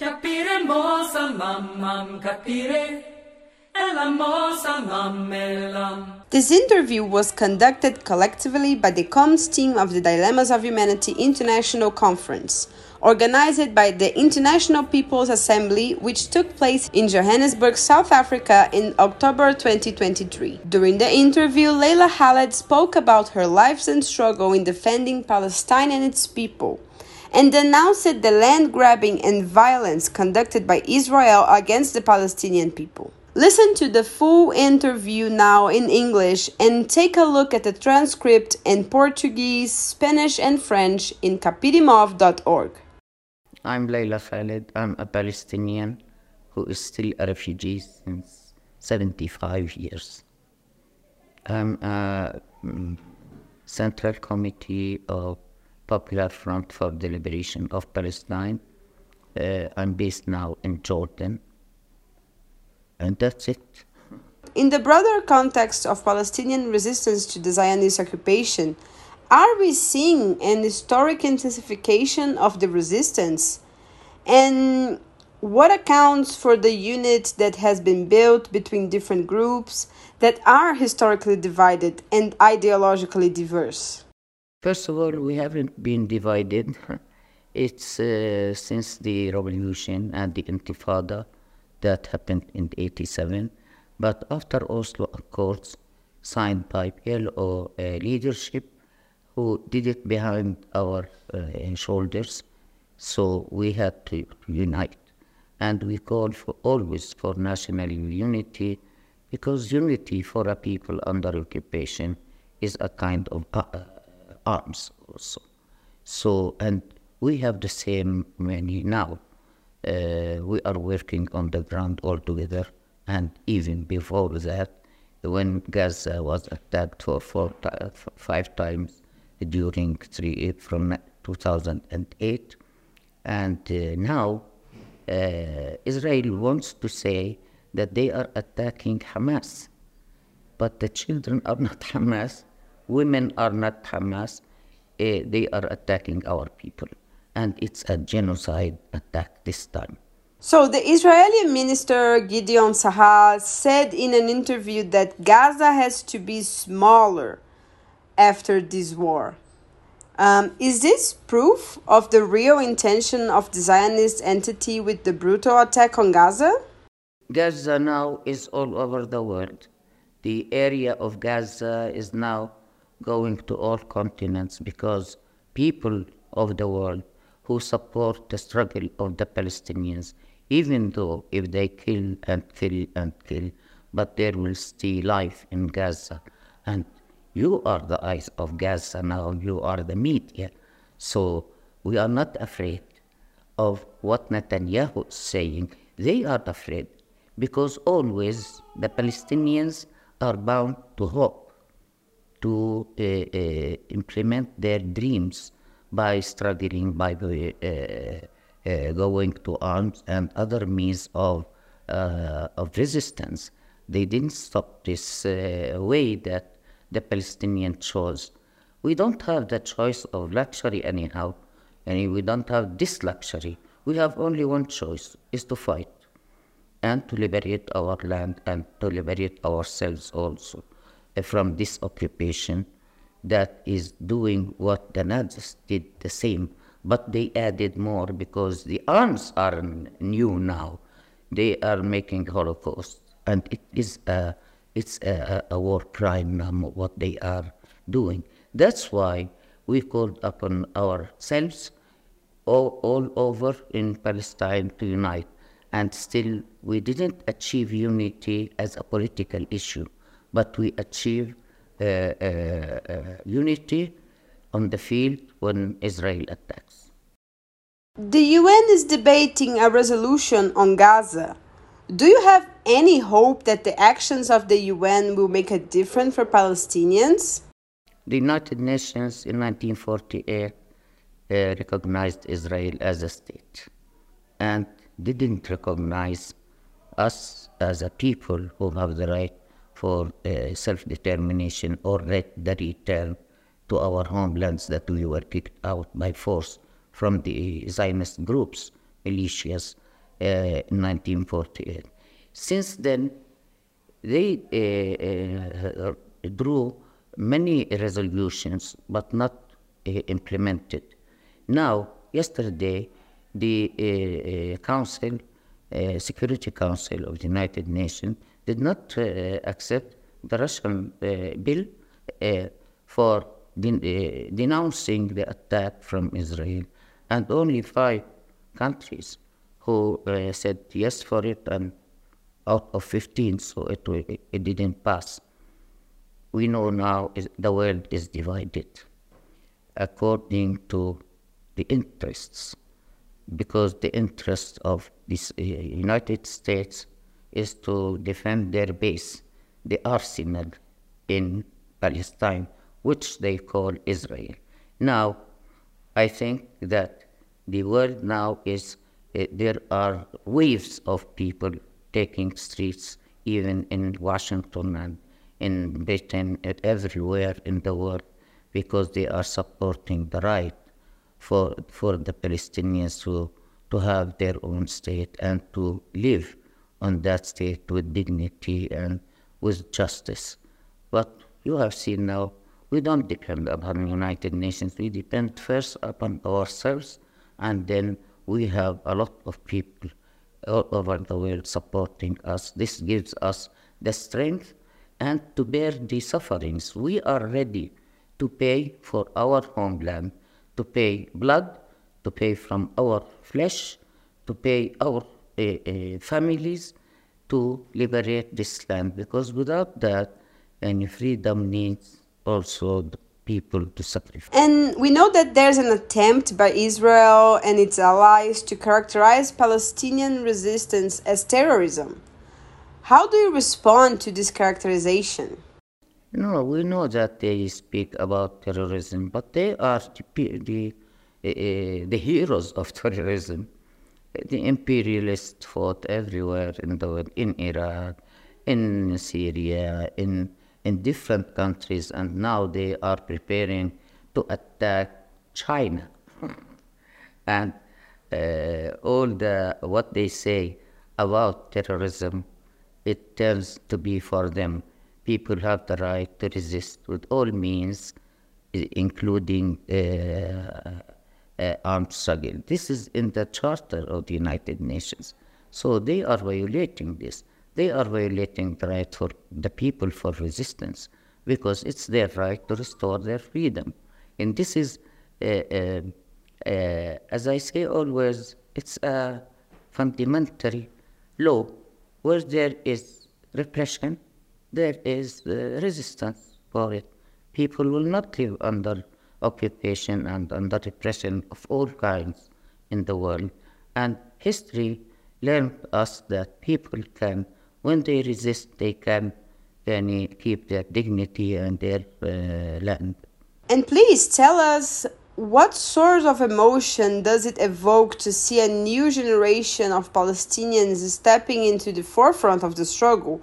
Capire mosa mamam capire This interview was conducted collectively by the comms team of the Dilemmas of Humanity International Conference, organized by the International People's Assembly, which took place in Johannesburg, South Africa in October 2023. During the interview, Leila Khaled spoke about her lives and struggle in defending Palestine and its people and denounced the land grabbing and violence conducted by Israel against the Palestinian people. Listen to the full interview now in English and take a look at the transcript in Portuguese, Spanish, and French in capiremov.org. I'm Leila Khaled. I'm a Palestinian who is still a refugee since 75 years. I'm a mm, Central Committee of Popular Front for the Liberation of Palestine. Uh, I'm based now in Jordan and that's it. In the broader context of Palestinian resistance to the Zionist occupation, are we seeing an historic intensification of the resistance? And what accounts for the unit that has been built between different groups that are historically divided and ideologically diverse? First of all, we haven't been divided. It's uh, since the revolution and the Intifada that happened in 87. But after Oslo Accords, signed by PLO uh, leadership, who did it behind our uh, shoulders, so we had to unite. And we called for always for national unity, because unity for a people under occupation is a kind of uh, arms also. So, and we have the same many now uh, we are working on the ground all together. And even before that, when Gaza was attacked for four, five times during three from 2008, and uh, now uh, Israel wants to say that they are attacking Hamas, but the children are not Hamas, women are not Hamas. They are attacking our people and it's a genocide attack this time. So, the Israeli minister Gideon Sa'ar said in an interview that Gaza has to be smaller after this war. Um, is this proof of the real intention of the Zionist entity with the brutal attack on Gaza? Gaza now is all over the world. The area of Gaza is now going to all continents because people of the world who support the struggle of the Palestinians, even though if they kill and kill and kill, but there will still life in Gaza. And you are the eyes of Gaza now, you are the media. So we are not afraid of what Netanyahu is saying. They are afraid because always the Palestinians are bound to hope, to uh, uh, implement their dreams by struggling, by the, uh, going to arms and other means of, of resistance. They didn't stop this way that the Palestinian chose. We don't have the choice of luxury anyhow, and we don't have this luxury. We have only one choice, is to fight and to liberate our land and to liberate ourselves also Uh, from this occupation that is doing what the Nazis did the same, but they added more because the arms are new now. They are making Holocaust, and it is a, it's a, a war crime what they are doing. That's why we called upon ourselves all, all over in Palestine to unite, and still we didn't achieve unity as a political issue, but we achieve uh, uh, uh, unity on the field when Israel attacks. The UN is debating a resolution on Gaza. Do you have any hope that the actions of the UN will make a difference for Palestinians? The United Nations in 1948 uh, recognized Israel as a state and didn't recognize us as a people who have the right for uh, self-determination or the return to our homelands that we were kicked out by force from the Zionist groups, militias, in 1948. Since then, they uh, uh, drew many resolutions, but not uh, implemented. Now, yesterday, the Council, Security Council of the United Nations, did not uh, accept the Russian uh, bill uh, for den- denouncing the attack from Israel, and only five countries who uh, said yes for it, and out of 15, so it, it didn't pass. We know now is, the world is divided according to the interests, because the interests of the uh, United States is to defend their base, the arsenal in Palestine, which they call Israel. Now, I think that the world now is, uh, there are waves of people taking streets, even in Washington and in Britain and everywhere in the world, because they are supporting the right for, for the Palestinians to, to have their own state and to live on that state with dignity and with justice. But you have seen now, we don't depend upon the United Nations. We depend first upon ourselves, and then we have a lot of people all over the world supporting us. This gives us the strength and to bear the sufferings. We are ready to pay for our homeland, to pay blood, to pay from our flesh, to pay our Uh, uh, families to liberate this land. Because without that, any freedom needs also the people to sacrifice. And we know that there's an attempt by Israel and its allies to characterize Palestinian resistance as terrorism. How do you respond to this characterization? No, we know that they speak about terrorism, but they are the, the, uh, uh, the heroes of terrorism. The imperialists fought everywhere in the world, in Iraq, in Syria, in in different countries, and now they are preparing to attack China. and uh, all the what they say about terrorism, it turns to be for them. People have the right to resist with all means, including uh, uh, armed struggle. This is in the Charter of the United Nations. So they are violating this they are violating the right for the people for resistance because it's their right to restore their freedom. And this is, uh, uh, uh, as I say always, it's a fundamental law where there is repression, there is uh, resistance for it. People will not live under occupation and under repression of all kinds in the world. And history learned us that people can when they resist, they can then keep their dignity and their uh, land. And please tell us what sort of emotion does it evoke to see a new generation of Palestinians stepping into the forefront of the struggle,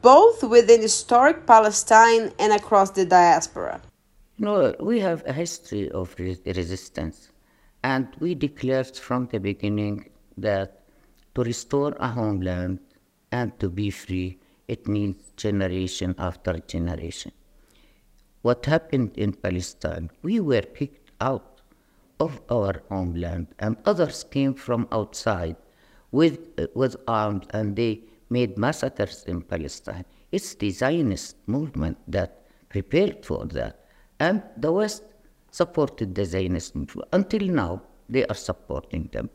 both within historic Palestine and across the diaspora? No, we have a history of resistance, and we declared from the beginning that to restore a homeland and to be free, it needs generation after generation. What happened in Palestine? We were picked out of our homeland, and others came from outside with, with arms, and they made massacres in Palestine. It's the Zionist movement that prepared for that. And the West supported the Zionist movement. Until now, they are supporting them.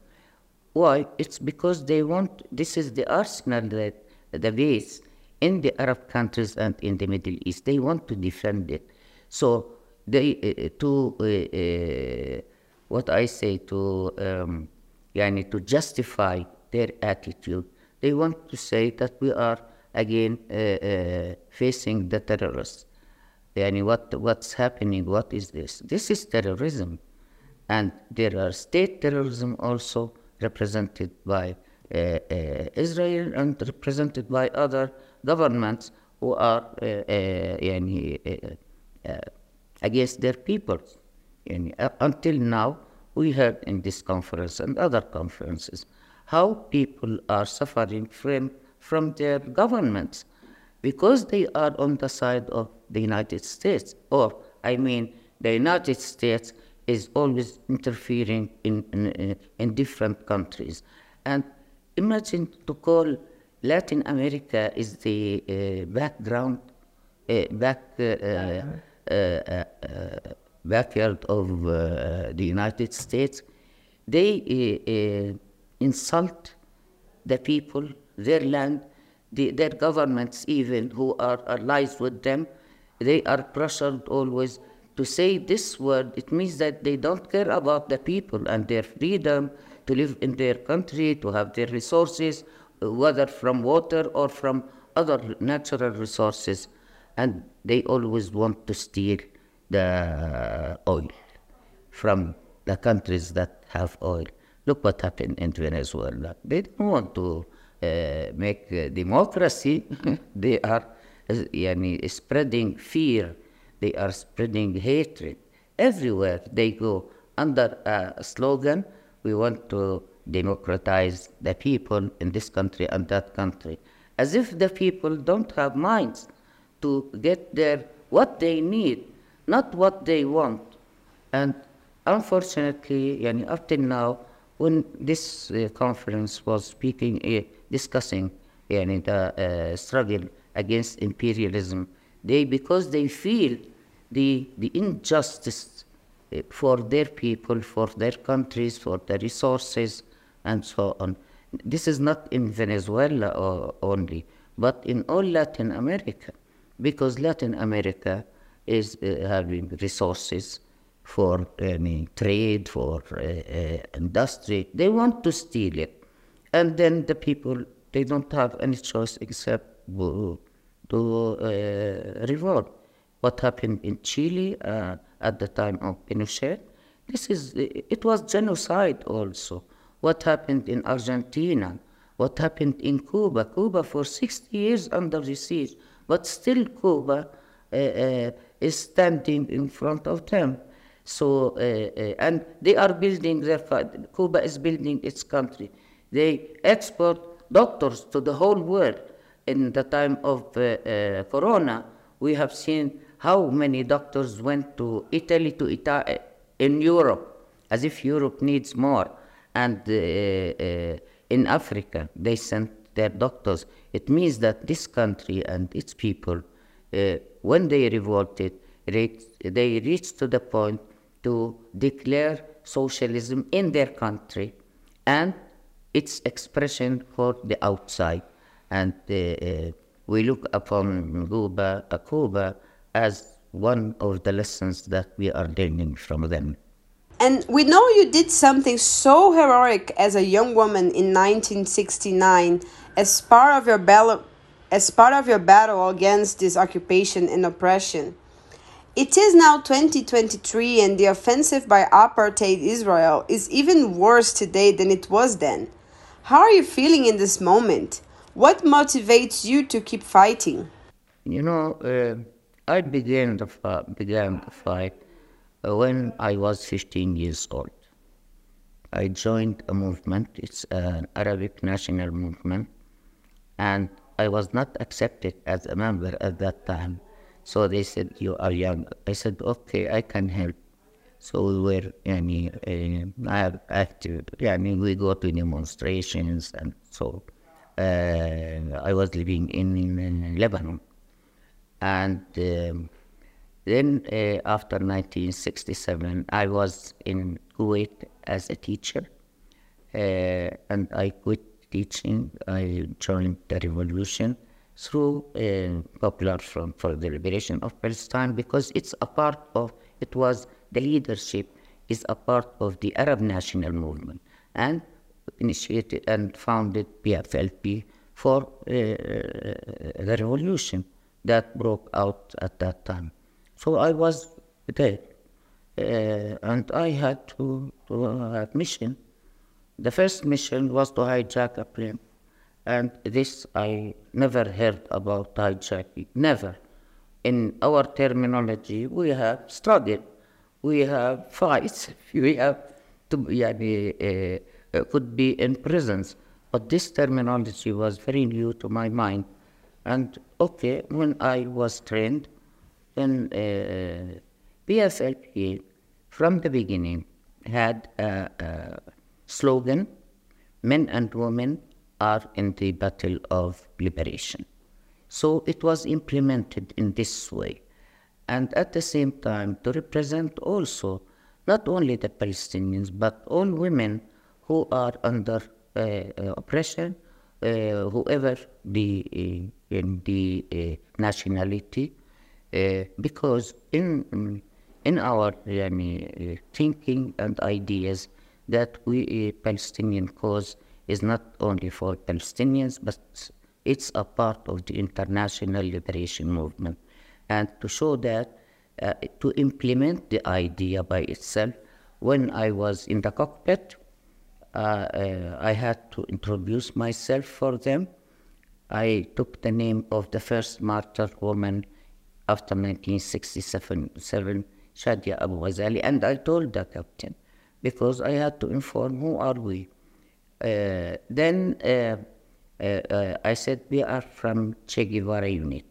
Why? It's because they want, this is the arsenal that the base in the Arab countries and in the Middle East. They want to defend it. So they, uh, to, uh, uh, what I say, to, um, yani to justify their attitude, they want to say that we are again uh, uh, facing the terrorists. Yani what, what's happening? What is this? This is terrorism. And there are state terrorism also represented by uh, uh, Israel and represented by other governments who are uh, against their peoples. until now, we heard in this conference and other conferences how people are suffering from, from their governments because they are on the side of the United States. Or, I mean, the United States is always interfering in, in, in different countries. And imagine to call Latin America is the uh, background, uh, back, uh, uh, uh, uh backyard of the United States. They insult the people, their land, the, their governments even who are allies with them, they are pressured always to say this word. It means that they don't care about the people and their freedom to live in their country, to have their resources, whether from water or from other natural resources. And they always want to steal the oil from the countries that have oil. Look what happened in Venezuela. They don't want to make uh, democracy. they are yani, spreading fear. They are spreading hatred. Everywhere they go under a slogan, we want to democratize the people in this country and that country. As if the people don't have minds to get their what they need, not what they want. And unfortunately, yani, up till now, when this uh, conference was speaking, uh, discussing yani, the uh, struggle against imperialism, they, because they feel the, the injustice uh, for their people, for their countries, for the resources, and so on. This is not in Venezuela only, but in all Latin America, because Latin America is uh, having resources for any trade, for uh, uh, industry. They want to steal it. And then the people, they don't have any choice except to, uh, revolt. What happened in Chile uh, at the time of Pinochet, this is, it was genocide also. What happened in Argentina, what happened in Cuba. Cuba for 60 years under the siege, but still Cuba uh, uh, is standing in front of them. So, uh, uh, and they are building their, Cuba is building its country. They export doctors to the whole world. In the time of uh, uh, Corona, we have seen how many doctors went to Italy, to Italy, in Europe, as if Europe needs more. And uh, uh, in Africa, they sent their doctors. It means that this country and its people, when they revolted, they reached to the point to declare socialism in their country and its expression for the outside. And uh, uh, we look upon Cuba, Cuba as one of the lessons that we are learning from them. And we know you did something so heroic as a young woman in 1969 as part of your battle as part of your battle against this occupation and oppression. It is now 2023, and the offensive by apartheid Israel is even worse today than it was then. How are you feeling in this moment? What motivates you to keep fighting? You know, uh, I began the, uh, began the fight uh, when I was 15 years old. I joined a movement, it's an Arabic national movement, and I was not accepted as a member at that time. So they said, you are young. I said, okay, I can help. So we were, yani, uh, active, yani, we go to demonstrations and so. Uh, I was living in, in Lebanon. And um, then uh, after 1967, I was in Kuwait as a teacher. Uh, and I quit teaching. I joined the revolution through a Popular Front for the Liberation of Palestine because it's a part of, it was the leadership is a part of the Arab national movement and initiated and founded PFLP for uh, the revolution that broke out at that time. So I was there uh, and I had to, to have mission. The first mission was to hijack a plane and this I never heard about hijacking, never. In our terminology, we have struggle, we have fights, we have to, yani, uh, uh, could be in prisons. But this terminology was very new to my mind. And okay, when I was trained, then uh, PFLP from the beginning had a, a slogan men and women are in the battle of liberation. So it was implemented in this way. And at the same time, to represent also not only the Palestinians, but all women who are under uh, uh, oppression, uh, whoever the, uh, in the uh, nationality, uh, because in, in our thinking and ideas that we Palestinian cause is not only for Palestinians, but it's a part of the international liberation movement. And to show that, uh, to implement the idea by itself, when I was in the cockpit, uh, uh, I had to introduce myself for them. I took the name of the first martyr woman after 1967, Shadia Abu Ghazali, and I told the captain because I had to inform who are we. Uh, then uh, uh, I said we are from Che Guevara unit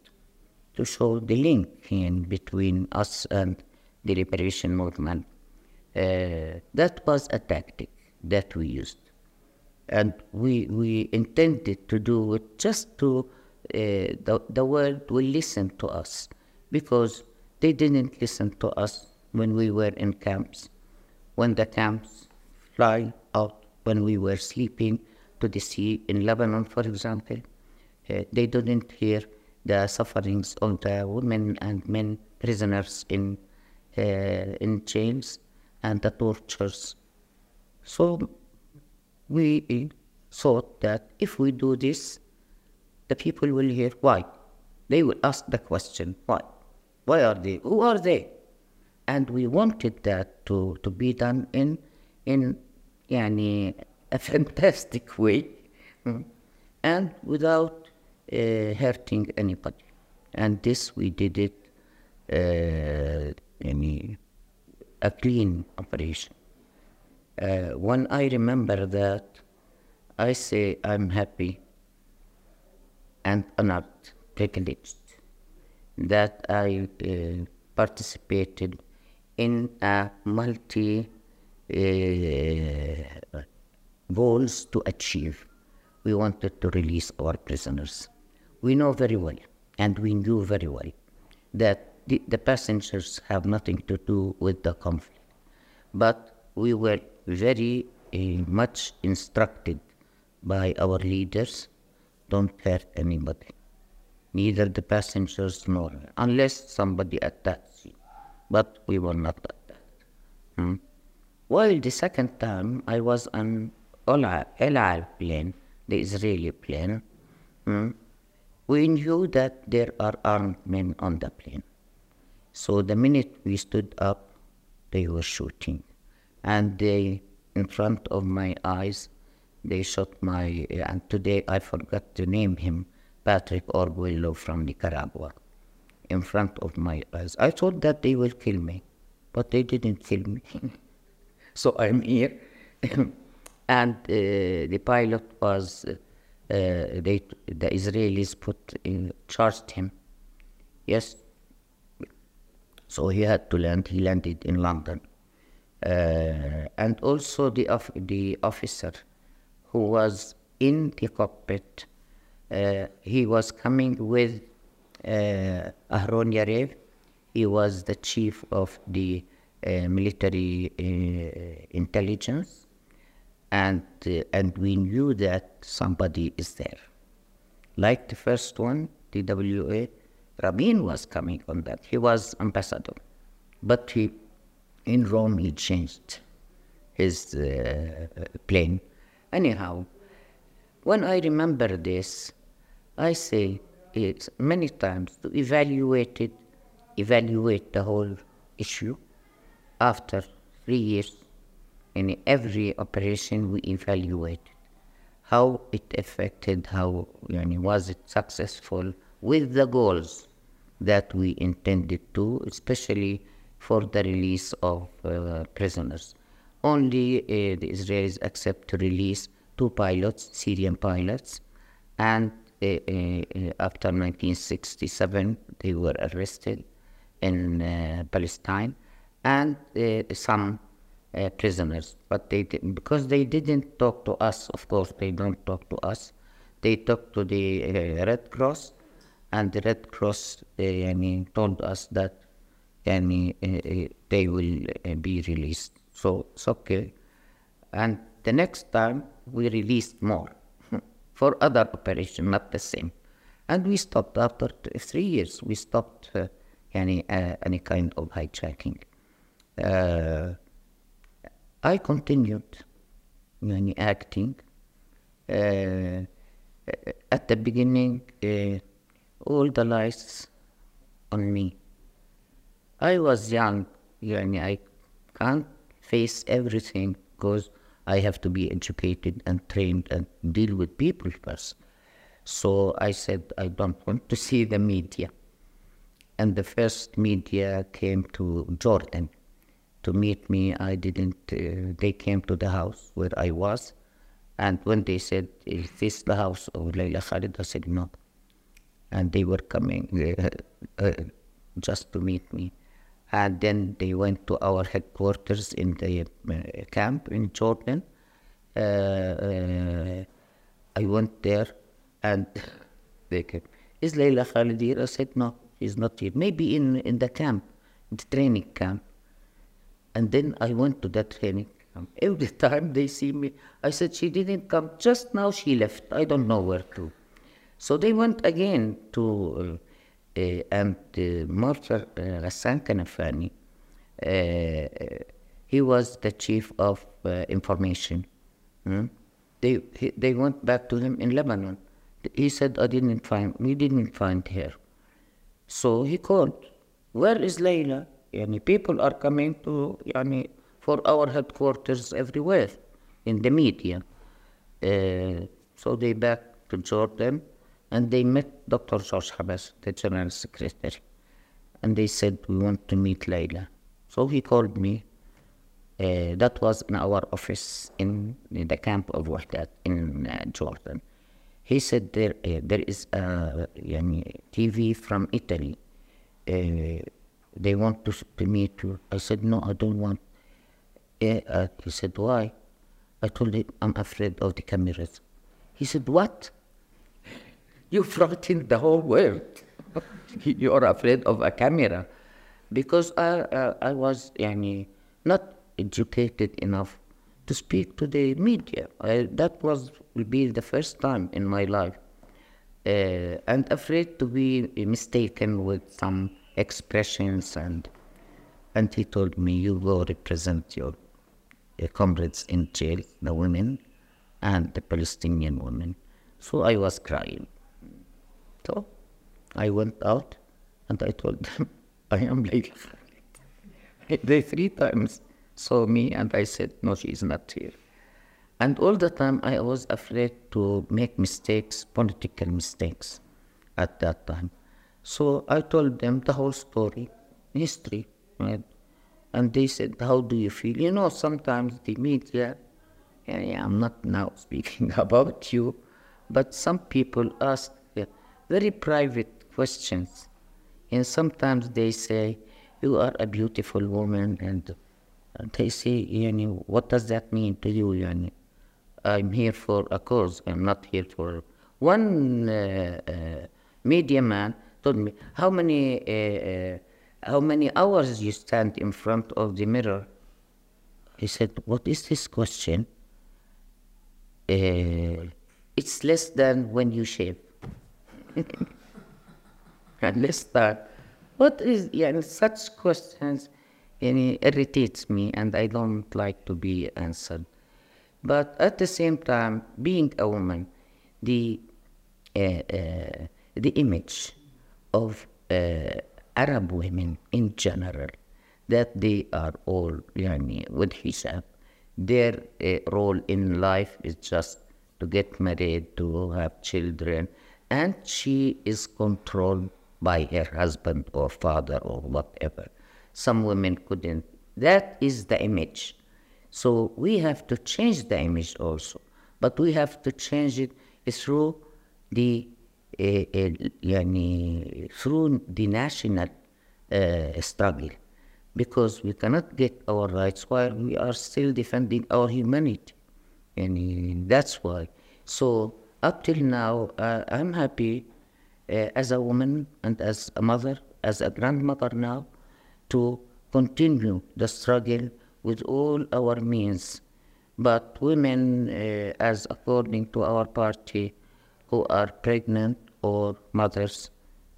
to show the link in between us and the liberation movement. that was a tactic that we used. And we, we intended to do it just to, uh, the, the world will listen to us because they didn't listen to us when we were in camps. When the camps fly out, when we were sleeping to the sea in Lebanon, for example, uh, they didn't hear the sufferings of the women and men prisoners in, uh, in jails and the tortures so we thought that if we do this, the people will hear why. They will ask the question, why? Why are they? Who are they? And we wanted that to, to be done in in yani, a fantastic way hmm, and without hurting anybody. And this we did it uh, a clean operation. Uh, when I remember that, I say I'm happy and honored, privileged that I uh, participated in a multi uh, goals to achieve. We wanted to release our prisoners. We know very well, and we knew very well, that the, the passengers have nothing to do with the conflict. But we were very uh, much instructed by our leaders don't hurt anybody, neither the passengers nor unless somebody attacks you. But we were not attacked. Hmm? While the second time I was on El Al plane, the Israeli plane, hmm, we knew that there are armed men on the plane. So the minute we stood up, they were shooting and they, in front of my eyes, they shot my, and today I forgot to name him, Patrick Arguello from Nicaragua, in front of my eyes. I thought that they will kill me, but they didn't kill me. so I'm here. and uh, the pilot was, uh, they, the Israelis put in, charged him. Yes. So he had to land. He landed in London. Uh, and also the, of, the officer who was in the cockpit, uh, he was coming with uh, Aharon Yariv. He was the chief of the uh, military uh, intelligence, and uh, and we knew that somebody is there. Like the first one, the WA, Rabin was coming on that. He was ambassador, but he in Rome he changed his uh, plane. Anyhow, when I remember this, I say it many times to evaluate it, evaluate the whole issue. After three years, in every operation we evaluate how it affected, how you know, was it successful with the goals that we intended to, especially for the release of uh, prisoners. only uh, the Israelis accept to release two pilots, Syrian pilots, and uh, uh, after 1967 they were arrested in uh, Palestine, and uh, some uh, prisoners. But they did, because they didn't talk to us, of course, they don't talk to us. They talked to the uh, Red Cross, and the Red Cross, uh, I mean, told us that I mean, uh, uh, they will be released. So it's okay. And the next time we released more for other operation, not the same. And we stopped after three years. We stopped any any kind of hijacking. Uh, I continued يعني, acting. Uh, at the beginning, uh, all the lies on me. I was young, يعني I can't face everything because I have to be educated and trained and deal with people first. So I said, I don't want to see the media. And the first media came to Jordan to meet me. I didn't, uh, they came to the house where I was. And when they said, Is this the house of Leila Khaled? I said, No. And they were coming uh, uh, just to meet me. And then they went to our headquarters in the uh, camp in Jordan. Uh, I went there and they came. Is Leila Khaled here? I said, No, she's not here. Maybe in, in the camp, the training camp. And then I went to that training. Every time they see me, I said, She didn't come. Just now she left. I don't know where to. So they went again to, uh, uh, and uh, Marshal uh, Ghassan Kanafani, uh, he was the chief of uh, information. Hmm? They, he, they went back to him in Lebanon. He said, I didn't find, we didn't find her. So he called, where is Leila? Yani people are coming to, yani, for our headquarters everywhere in the media. Uh, so they back to Jordan and they met Dr. George Habash, the general secretary. And they said, we want to meet Leila. So he called me. Uh, that was in our office in, in the camp of Wahdat in uh, Jordan. He said there, uh, there is a yani, TV from Italy. They want to, to meet you. I said, no, I don't want. Uh, he said, why? I told him, I'm afraid of the cameras. He said, what? You frightened the whole world. you are afraid of a camera. Because I, uh, I was yani, not educated enough to speak to the media. I, that was will be the first time in my life. Uh, and afraid to be mistaken with some expressions and and he told me you go represent your comrades in jail, the women and the Palestinian women. So I was crying. So I went out and I told them I am Leila They three times saw me and I said, no, she is not here. And all the time I was afraid to make mistakes, political mistakes at that time. So I told them the whole story, history. Right? And they said, how do you feel? You know, sometimes the media, yeah, yeah, I'm not now speaking about you, but some people ask very private questions. And sometimes they say, you are a beautiful woman, and, they say, yani, what does that mean to you? Yani? I'm here for a cause, I'm not here for... One uh, uh, media man told me, how many, uh, uh, how many hours you stand in front of the mirror? He said, what is this question? Uh, it's less than when you shave. and less than. What is, yeah, such questions yani, irritates me and I don't like to be answered. But at the same time, being a woman, the, uh, uh, the image of uh, Arab women in general, that they are all yani, with hijab, their uh, role in life is just to get married, to have children, and she is controlled by her husband or father or whatever. Some women couldn't. That is the image. So we have to change the image also, but we have to change it through the يعني, through the national uh, struggle, because we cannot get our rights while we are still defending our humanity, and that's why. So up till now, uh, I'm happy uh, as a woman and as a mother, as a grandmother now, to continue the struggle with all our means. But women, uh, as according to our party, who are pregnant or mothers,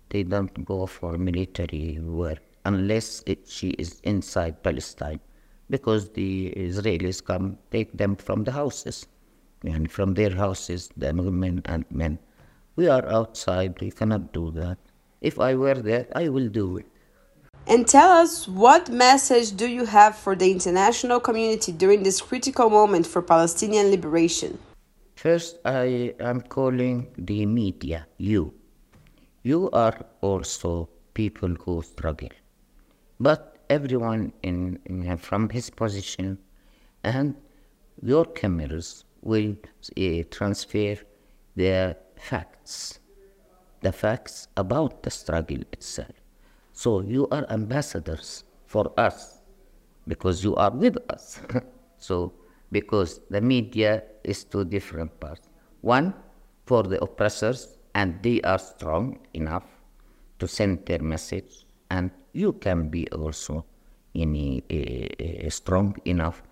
they don't go for military work unless it, she is inside Palestine, because the Israelis come take them from the houses, and from their houses, the women and men. We are outside, we cannot do that. If I were there, I will do it. And tell us what message do you have for the international community during this critical moment for Palestinian liberation? First, I am calling the media, you. You are also people who struggle. But everyone in, in from his position and your cameras will uh, transfer the facts, the facts about the struggle itself. So you are ambassadors for us because you are with us. so because the media is two different parts. One for the oppressors, and they are strong enough to send their message, and you can be also any, uh, uh, strong enough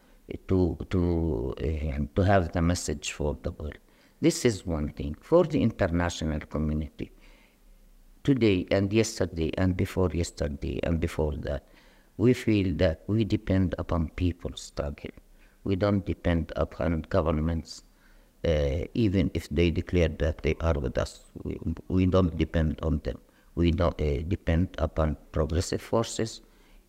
to to uh, to have the message for the world. This is one thing for the international community. Today and yesterday and before yesterday and before that, we feel that we depend upon people's struggle. We don't depend upon governments, uh, even if they declare that they are with us. We, we don't depend on them. We don't uh, depend upon progressive forces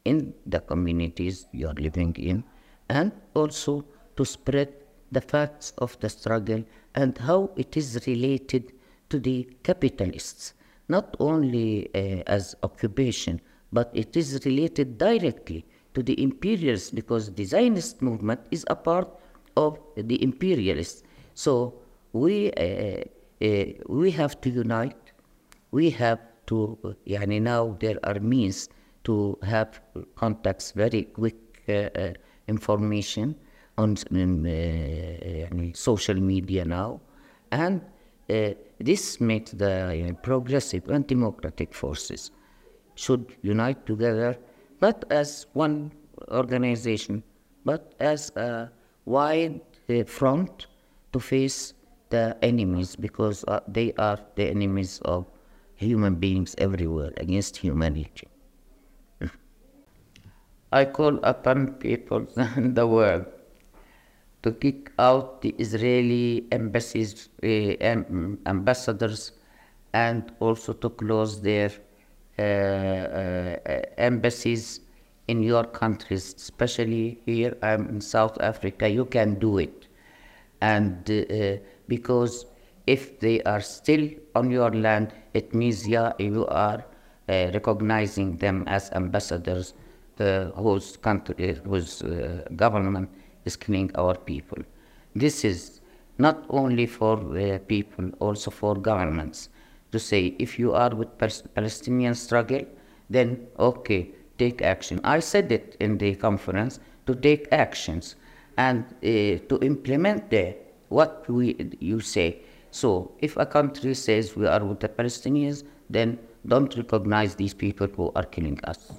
in the communities you are living in, and also to spread the facts of the struggle and how it is related to the capitalists, not only uh, as occupation, but it is related directly to the imperialists because the Zionist movement is a part of the imperialists. So we, uh, uh, we have to unite, we have to, uh, yani now there are means to have contacts, very quick uh, uh, information on uh, social media now. And uh, this makes the progressive and democratic forces should unite together not as one organization, but as a wide front to face the enemies because uh, they are the enemies of human beings everywhere against humanity. I call upon people in the world to kick out the Israeli embassies, uh, ambassadors and also to close their embassies in your countries, especially here I'm in South Africa, you can do it. And uh, because if they are still on your land, it means yeah, you are uh, recognizing them as ambassadors uh, whose country, whose uh, government is killing our people. This is not only for people, also for governments to say if you are with Palestinian struggle, then okay, take action. I said it in the conference to take actions and uh, to implement the, what we, you say. So if a country says we are with the Palestinians, then don't recognize these people who are killing us.